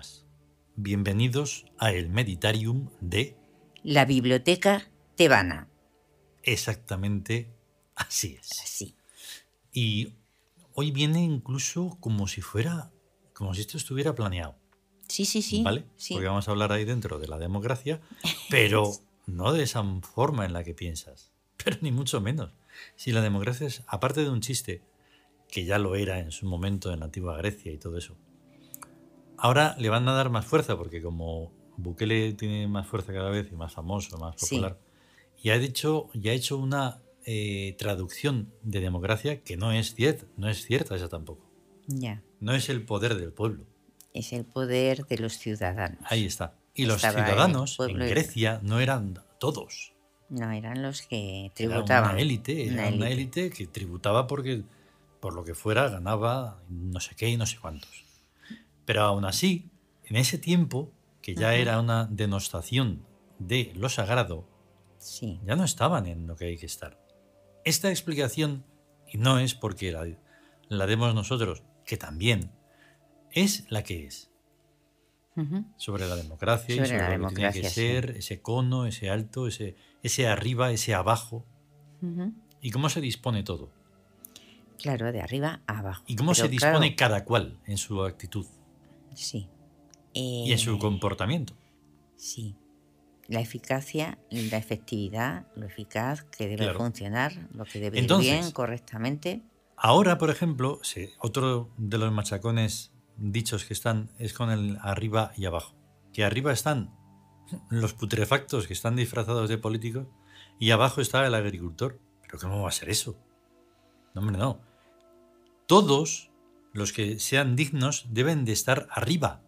buenas. Bienvenidos a el Meditarium de La biblioteca tebana. exactamente así es. Así. Y hoy viene incluso como si fuera, como si esto estuviera planeado, Sí, sí, sí. ¿vale? Sí. Porque vamos a hablar ahí dentro de la democracia, pero no de esa forma en la que piensas, pero ni mucho menos. Si la democracia es, aparte de un chiste, que ya lo era en su momento en la antigua Grecia y todo eso, ahora le van a dar más fuerza, porque como Bukele tiene más fuerza cada vez y más famoso, más Sí. popular, y ha dicho, ya ha hecho una eh, traducción de democracia que no es cierta, no es cierta esa tampoco. Ya. No es el poder del pueblo. Es el poder de los ciudadanos. Ahí está. Y los Estaba ciudadanos en y- Grecia no eran todos. No, eran los que Era tributaban. una élite, era Una élite que tributaba porque por lo que fuera ganaba no sé qué y no sé cuántos. Pero aún así, en ese tiempo, que ya era una denostación de lo sagrado, Sí. ya no estaban en lo que hay que estar. Esta explicación, y no es porque la, la demos nosotros, que también, es la que es. Sobre la democracia y Sobre sobre la lo que tiene que sí. ser, ese cono, ese alto, ese, ese arriba, ese abajo, y cómo se dispone todo, Claro, de arriba a abajo. y cómo Pero se dispone claro, cada cual en su actitud Sí. y en su Eh, comportamiento. Sí. La eficacia la efectividad, lo eficaz que debe Claro. funcionar, lo que debe Entonces- ir bien, correctamente. Ahora, por ejemplo, otro de los machacones dichos que están es con el arriba y abajo. Que arriba están los putrefactos que están disfrazados de políticos y abajo está el agricultor. ¿Pero cómo va a ser eso? No, hombre, no. Todos los que sean dignos deben de estar arriba.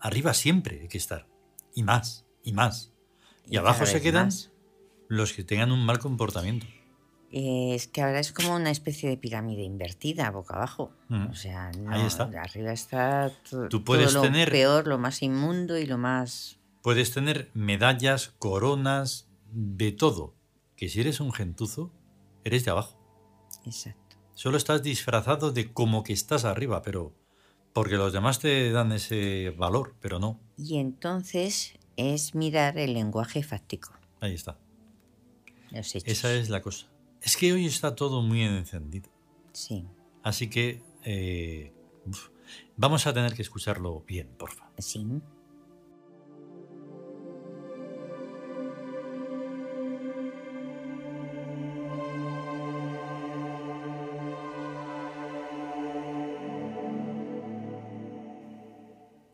Arriba siempre hay que estar. Y más, y más. Y, abajo se quedan más. los que tengan un mal comportamiento. Es que ahora es como una especie de pirámide invertida, boca abajo. Mm. O sea, no, Ahí está. arriba está to- Tú puedes todo lo tener- peor, lo más inmundo y lo más... Puedes tener medallas, coronas, de todo. Que si eres un gentuzo, eres de abajo. Exacto. Solo estás disfrazado de como que estás arriba, pero porque los demás te dan ese valor, pero no. Y entonces es mirar el lenguaje fáctico, Ahí está. los hechos. Esa es la cosa. Es que hoy está todo muy encendido. Sí, Así que eh, vamos a tener que escucharlo bien, porfa. sí.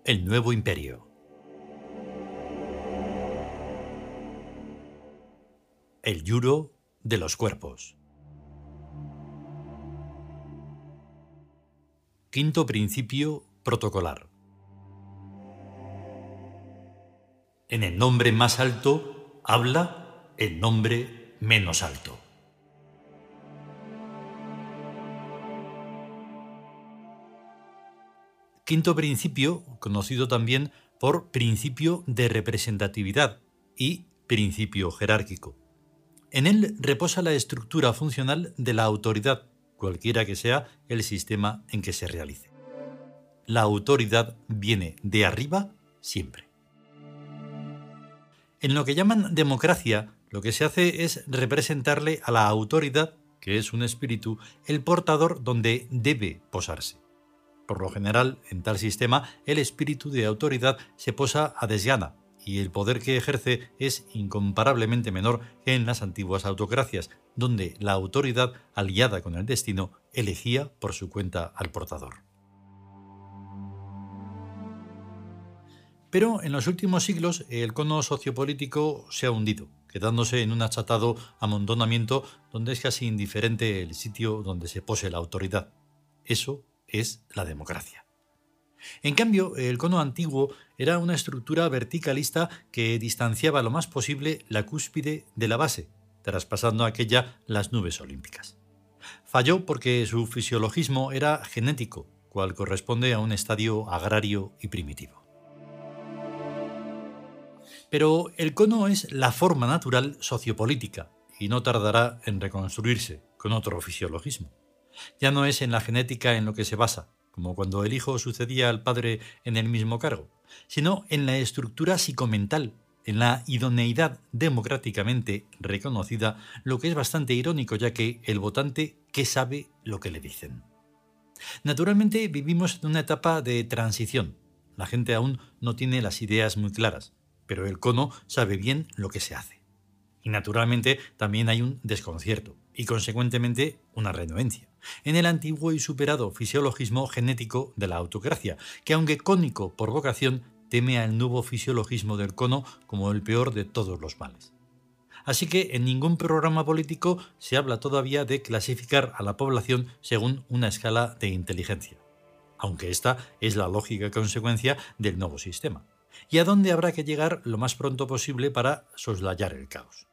El nuevo imperio. El yuro de los cuerpos. Quinto principio protocolar. En el nombre más alto habla el nombre menos alto. Quinto principio, conocido también por principio de representatividad y principio jerárquico. En él reposa la estructura funcional de la autoridad, cualquiera que sea el sistema en que se realice. La autoridad viene de arriba siempre. En lo que llaman democracia, lo que se hace es representarle a la autoridad, que es un espíritu, el portador donde debe posarse. Por lo general, en tal sistema, el espíritu de autoridad se posa a desgana y el poder que ejerce es incomparablemente menor que en las antiguas autocracias, donde la autoridad, aliada con el destino, elegía por su cuenta al portador. Pero en los últimos siglos el cono sociopolítico se ha hundido, quedándose en un achatado amontonamiento donde es casi indiferente el sitio donde se pose la autoridad. Eso es la democracia. En cambio, el cono antiguo era una estructura verticalista que distanciaba lo más posible la cúspide de la base, traspasando aquella las nubes olímpicas. Falló porque su fisiologismo era genético, cual corresponde a un estadio agrario y primitivo. Pero el cono es la forma natural sociopolítica y no tardará en reconstruirse con otro fisiologismo. Ya no es en la genética en lo que se basa, como cuando el hijo sucedía al padre en el mismo cargo, sino en la estructura psicomental, en la idoneidad democráticamente reconocida, lo que es bastante irónico ya que el votante ¿qué sabe lo que le dicen. Naturalmente vivimos en una etapa de transición. La gente aún no tiene las ideas muy claras, pero el cono sabe bien lo que se hace. Y naturalmente también hay un desconcierto y consecuentemente una renuencia en el antiguo y superado fisiologismo genético de la autocracia, que aunque cónico por vocación, teme al nuevo fisiologismo del cono como el peor de todos los males. Así que en ningún programa político se habla todavía de clasificar a la población según una escala de inteligencia, aunque esta es la lógica consecuencia del nuevo sistema, y a dónde habrá que llegar lo más pronto posible para soslayar el caos.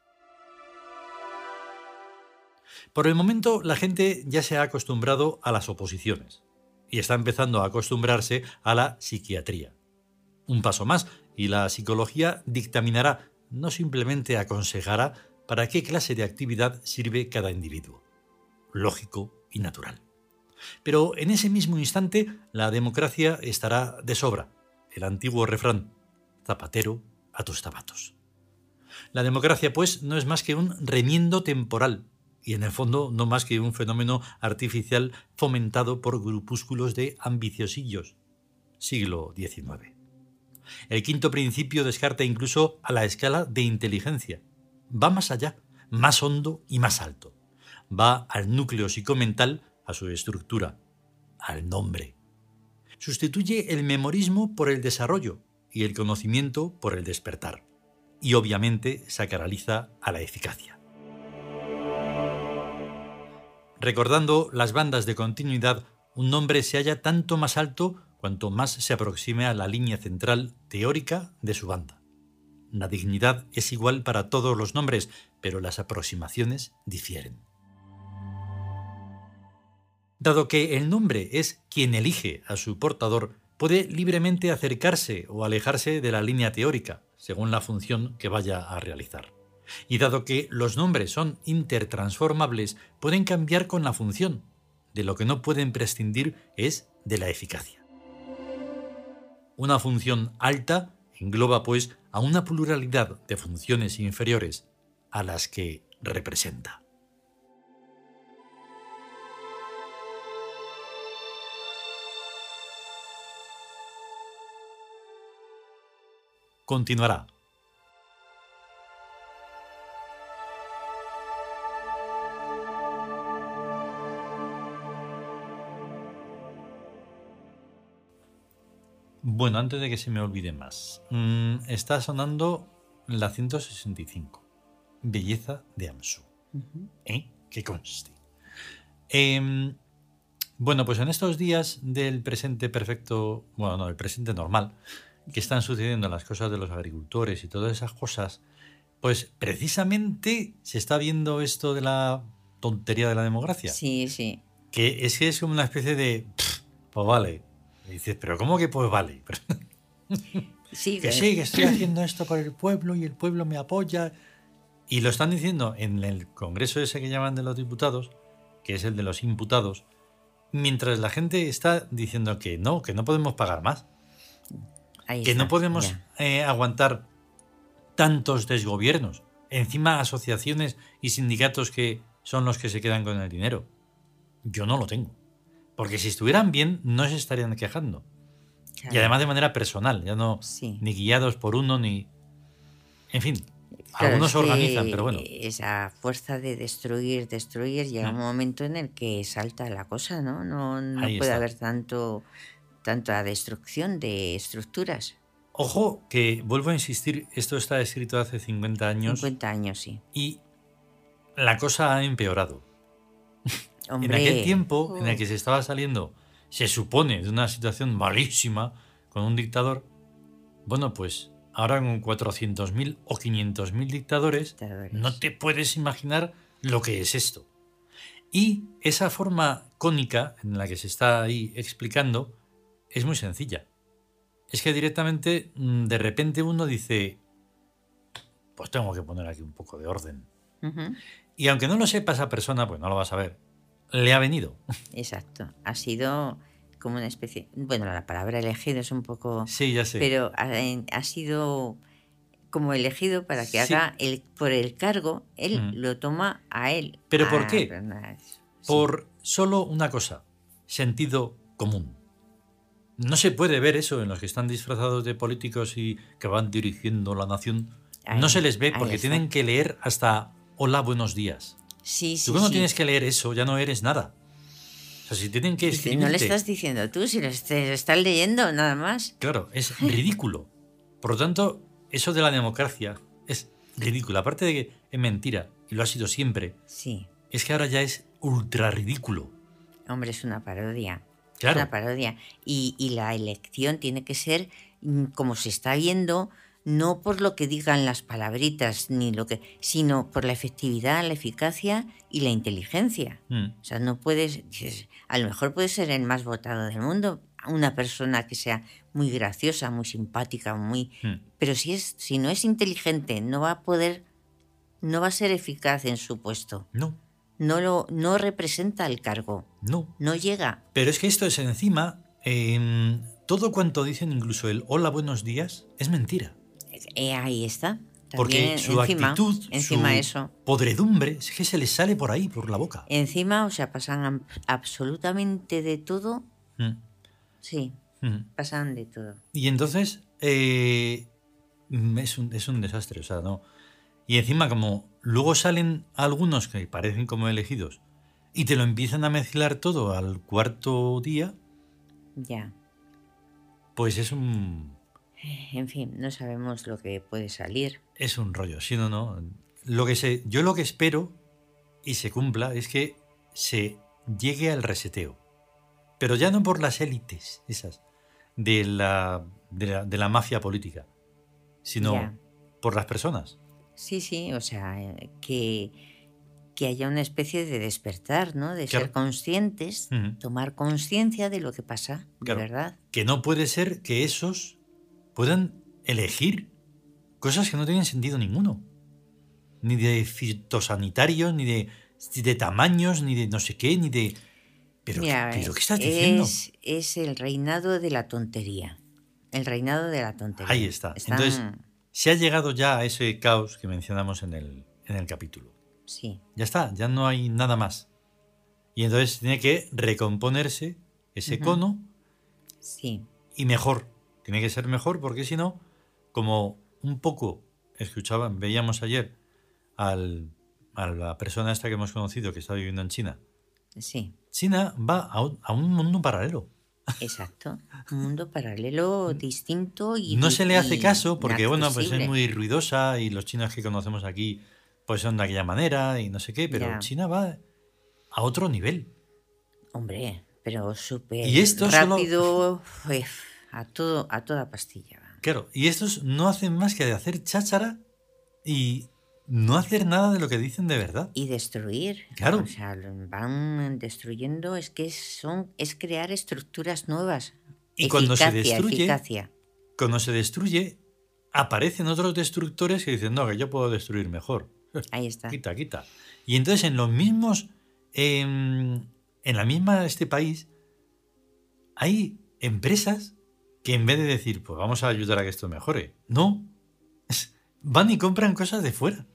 Por el momento la gente ya se ha acostumbrado a las oposiciones y está empezando a acostumbrarse a la psiquiatría. Un paso más y la psicología dictaminará no simplemente aconsejará para qué clase de actividad sirve cada individuo. Lógico y natural. Pero en ese mismo instante la democracia estará de sobra. El antiguo refrán, zapatero a tus zapatos. La democracia, pues, no es más que un remiendo temporal, y en el fondo no más que un fenómeno artificial fomentado por grupúsculos de ambiciosillos. Siglo XIX. El quinto principio descarta incluso a la escala de inteligencia. Va más allá, más hondo y más alto. Va al núcleo psicomental, a su estructura, al nombre. Sustituye el memorismo por el desarrollo y el conocimiento por el despertar. Y obviamente sacraliza a la eficacia. Recordando las bandas de continuidad, un nombre se halla tanto más alto cuanto más se aproxime a la línea central teórica de su banda. La dignidad es igual para todos los nombres, pero las aproximaciones difieren. Dado que el nombre es quien elige a su portador, puede libremente acercarse o alejarse de la línea teórica, según la función que vaya a realizar. Y dado que los nombres son intertransformables, pueden cambiar con la función. De lo que no pueden prescindir es de la eficacia. Una función alta engloba, pues, a una pluralidad de funciones inferiores a las que representa. Continuará. Bueno, antes de que se me olvide más, mm, está sonando la 165, Belleza de Amsu. ¿Eh? Que conste. Em, bueno, pues en estos días del presente perfecto, bueno, no, el presente normal, que están sucediendo las cosas de los agricultores y todas esas cosas, pues precisamente se está viendo esto de la tontería de la democracia. Sí, sí. Que es que es como una especie de, pues vale, y dices, pero ¿cómo que pues vale? Sí, que sí, que estoy haciendo esto por el pueblo y el pueblo me apoya. Y lo están diciendo en el Congreso ese que llaman de los diputados, que es el de los imputados, mientras la gente está diciendo que no, que no podemos pagar más. que no podemos eh, aguantar tantos desgobiernos. Encima asociaciones y sindicatos que son los que se quedan con el dinero. Yo no lo tengo. Porque si estuvieran bien, no se estarían quejando. Y además de manera personal, ya no ni guiados por uno ni. En fin, algunos se organizan, pero bueno. Esa fuerza de destruir, destruir, llega un mm. momento en el que salta la cosa, ¿no? No, no puede haber tanto, tanta destrucción de estructuras. Ojo, que vuelvo a insistir, esto está escrito hace 50 años. 50 años, sí. Y la cosa ha empeorado en aquel tiempo en el que se estaba saliendo, se supone, de una situación malísima con un dictador, bueno, pues ahora con 400.000 o 500.000 dictadores, no te puedes imaginar lo que es esto. Y esa forma cónica en la que se está ahí explicando es muy sencilla. Es que directamente, mm, de repente uno dice, pues tengo que poner aquí un poco de orden. Y aunque no lo sepa esa persona, pues no lo vas a ver le ha venido. Exacto. Ha sido como una especie, bueno, la palabra elegido es un poco... Sí, ya sé. Pero ha, sido como elegido para que haga el, por el cargo, él lo toma a él. ¿Pero por ah, qué? Por solo una cosa, sentido común. No se puede ver eso en los que están disfrazados de políticos y que van dirigiendo la nación. no se les ve porque tienen que leer hasta hola, buenos días. Sí, sí. Tú cuando tienes que leer eso ya no eres nada. O sea, si tienen que No le estás diciendo tú, si lo estás leyendo nada más. Claro, es ridículo. Por lo tanto, eso de la democracia es ridículo. Aparte de que es mentira, y lo ha sido siempre. Sí. Es que ahora ya es ultra ridículo. Hombre, es una parodia. Claro. Es una parodia. Y, y la elección tiene que ser, mm, como se está viendo, no por lo que digan las palabritas, ni lo que, sino por la efectividad, la eficacia y la inteligencia. Mm. O sea, no puedes, a lo mejor puede ser el más votado del mundo, una persona que sea muy graciosa, muy simpática, muy, mm. pero si es, si no es inteligente, no va a poder, no va a ser eficaz en su puesto. No. No lo, no representa el cargo. No. No llega. Pero es que esto es encima, todo cuanto dicen, incluso el hola, buenos días, es mentira. Eh, ahí está. Porque su actitud, encima su eso. podredumbre, es que se les sale por ahí, por la boca. Encima, o sea, pasan absolutamente de todo. Mm. Sí, mm. pasan de todo. Y entonces, eh, es, un, es un desastre, o sea, no. Y encima, como luego salen algunos que parecen como elegidos y te lo empiezan a mezclar todo al cuarto día. Ya. Pues es un en fin, no sabemos lo que puede salir. Es un rollo, sí, no, no. Lo que se, yo lo que espero y se cumpla es que se llegue al reseteo. Pero ya no por las élites, esas, de la, de la, mafia política, sino por las personas. Sí, sí, o sea, que, que haya una especie de despertar, ¿no? De ser conscientes, tomar conciencia de lo que pasa, de verdad. Que no puede ser que esos puedan elegir cosas que no tienen sentido ninguno. Ni de fitosanitarios, ni de, de tamaños, ni de no sé qué, ni de... Pero, ¿qué estás diciendo? Es, el reinado de la tontería. El reinado de la tontería. Ahí está. Entonces, se ha llegado ya a ese caos que mencionamos en el, en el capítulo. Sí. Ya está, ya no hay nada más. Y entonces tiene que recomponerse ese cono. Sí. Y mejor. Tiene que ser mejor porque si no, como un poco escuchaban, veíamos ayer al, a la persona esta que hemos conocido que está viviendo en China. Sí. China va a un, mundo paralelo. Exacto, un mundo paralelo distinto y no se le hace caso porque bueno pues es muy ruidosa y los chinos que conocemos aquí pues son de aquella manera y no sé qué, pero China va a otro nivel. Hombre, pero súper rápido. Pues, a, todo, a toda pastilla. Claro, y estos no hacen más que de hacer cháchara y no hacer nada de lo que dicen de verdad. Y destruir. Claro. O sea, van destruyendo, es que son, es crear estructuras nuevas. Y cuando se destruye, cuando se destruye, aparecen otros destructores que dicen, no, que yo puedo destruir mejor. Ahí está. quita, quita. Y entonces en los mismos, en, en la misma este país, hay empresas que en vez de decir, pues vamos a ayudar a que esto mejore, no, van y compran cosas de fuera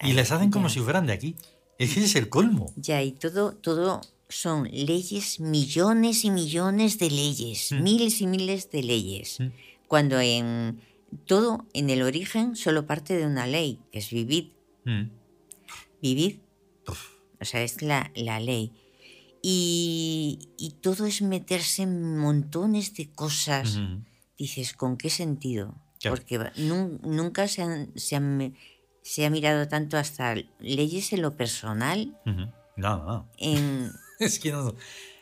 y las hacen como si fueran de aquí. Ese es el colmo. Ya, y todo, todo son leyes, millones y millones de leyes, mm. miles y miles de leyes. Mm. Cuando en todo, en el origen, solo parte de una ley, que es vivir. Mm. Vivir. O sea, es la, la ley. Y, todo es meterse en montones de cosas. Dices, ¿con qué sentido? Porque nunca se, se, se, ha mirado tanto hasta leyes en lo personal. No, no. es que no.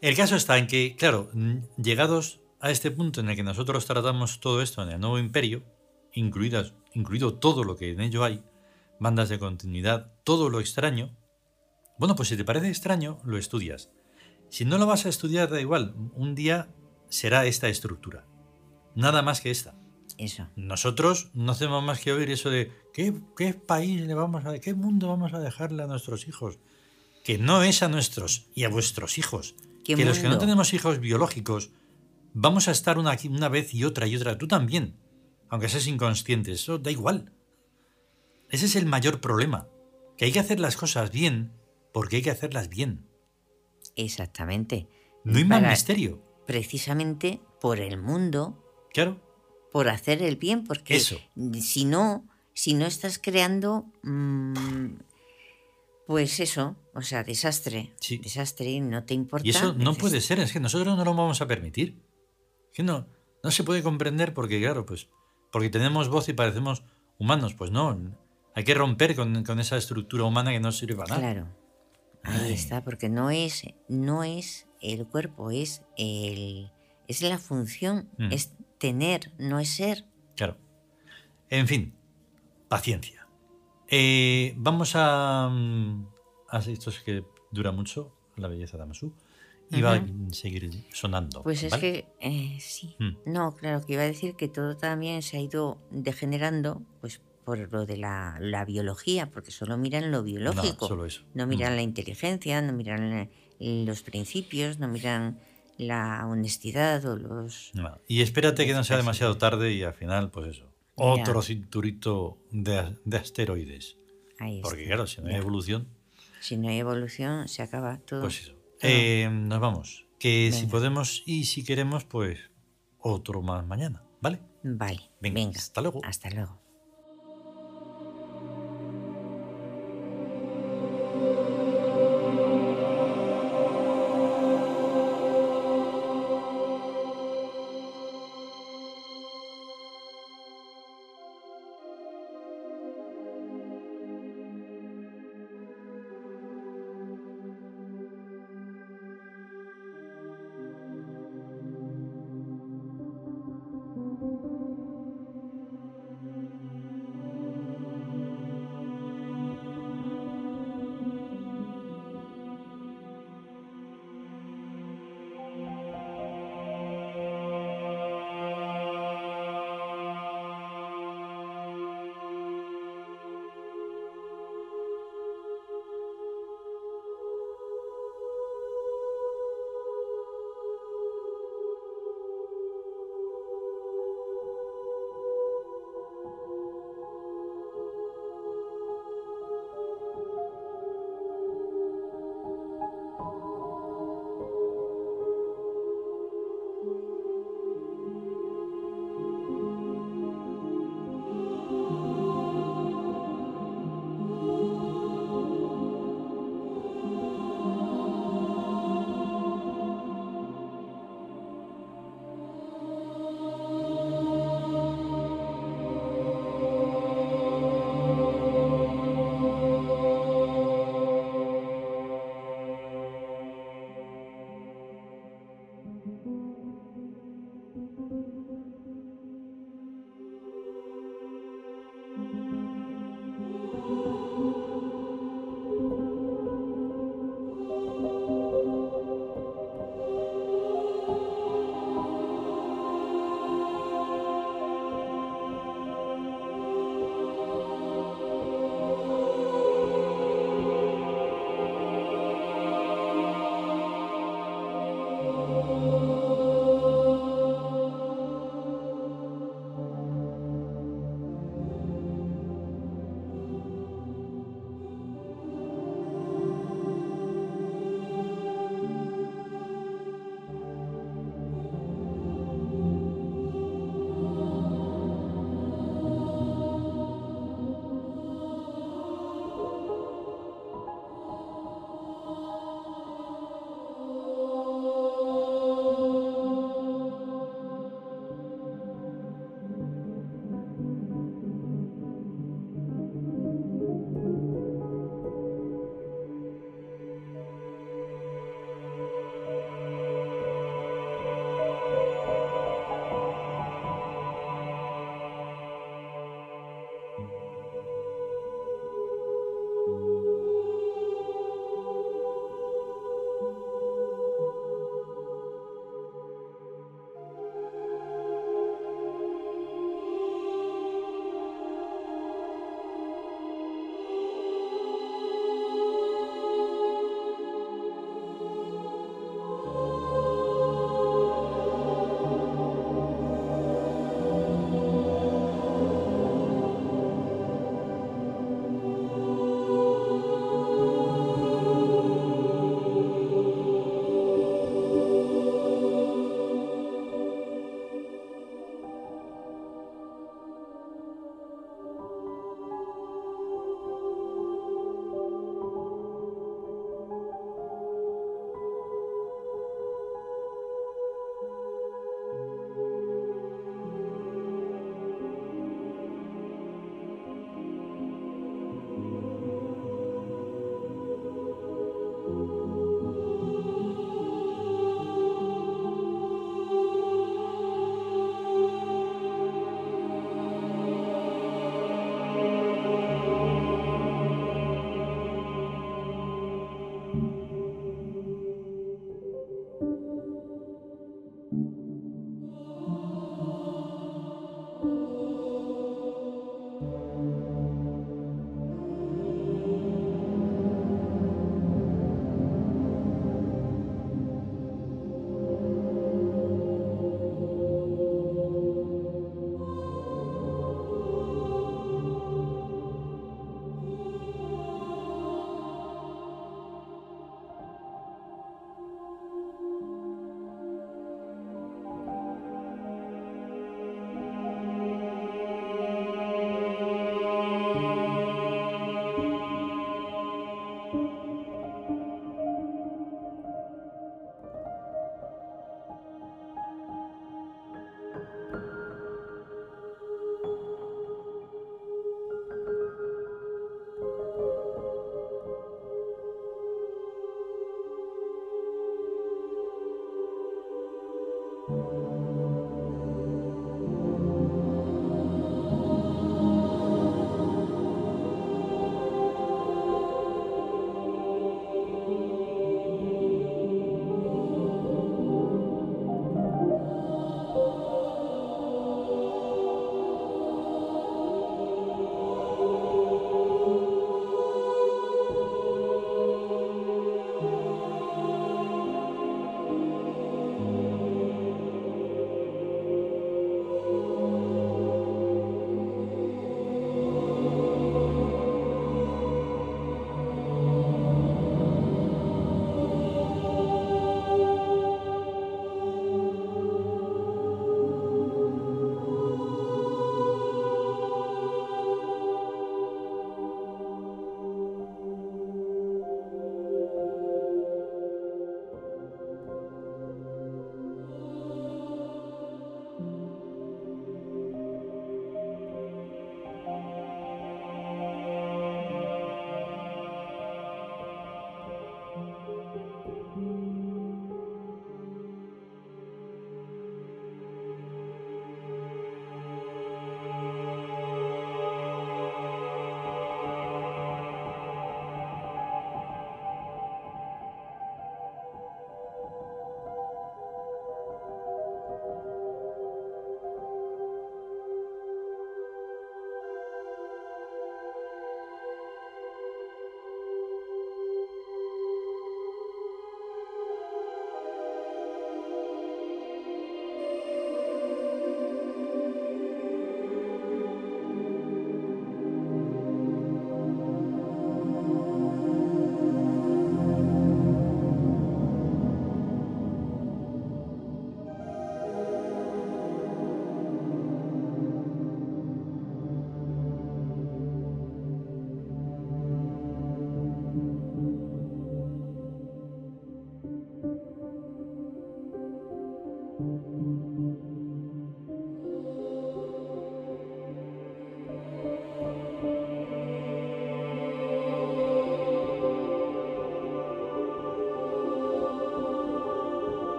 El caso está en que, claro, llegados a este punto en el que nosotros tratamos todo esto en el nuevo imperio, incluidas, incluido todo lo que en ello hay, bandas de continuidad, todo lo extraño, bueno, pues si te parece extraño, lo estudias. Si no lo vas a estudiar, da igual. Un día será esta estructura. Nada más que esta. Eso. Nosotros no hacemos más que oír eso de ¿qué, qué país le vamos a, qué mundo vamos a dejarle a nuestros hijos. Que no es a nuestros y a vuestros hijos, ¿Qué que los que no tenemos hijos biológicos vamos a estar una, una vez y otra y otra. Tú también, aunque seas inconsciente, eso da igual. Ese es el mayor problema, que hay que hacer las cosas bien porque hay que hacerlas bien. Exactamente. No hay más misterio. Precisamente por el mundo, Claro, por hacer el bien, porque Eso. si no, si no estás creando, mm, pues eso, o sea, desastre, Sí. desastre, no te importa. y eso no puede ser, es que nosotros no lo vamos a permitir. Es que no, no se puede comprender porque, claro, pues, porque tenemos voz y parecemos humanos. Pues no, hay que romper con, con esa estructura humana que no sirve para nada. Claro, ahí Ay. está, porque no es, no es el cuerpo, es el, es la función, Mm. es tener, no es ser. Claro. En fin, paciencia. Eh, vamos a, mm, a esto es que dura mucho, la belleza de Amasú, y va a seguir sonando. Pues es que, eh, sí. Mm. No, claro, que iba a decir que todo también se ha ido degenerando, pues por lo de la, la biología, porque solo miran lo biológico. No, solo eso. No miran la inteligencia, no miran eh, los principios, no miran la honestidad o los... No. Y espérate que no sea demasiado tarde y al final, pues eso. Otro Ya. cinturito de, de asteroides. Ahí Porque claro, si no hay ya. evolución, Si no hay evolución, se acaba todo. pues eso. Eh, nos vamos. Que si podemos y si queremos, pues otro más mañana. ¿Vale? Vale, Venga, venga. hasta luego. Hasta luego.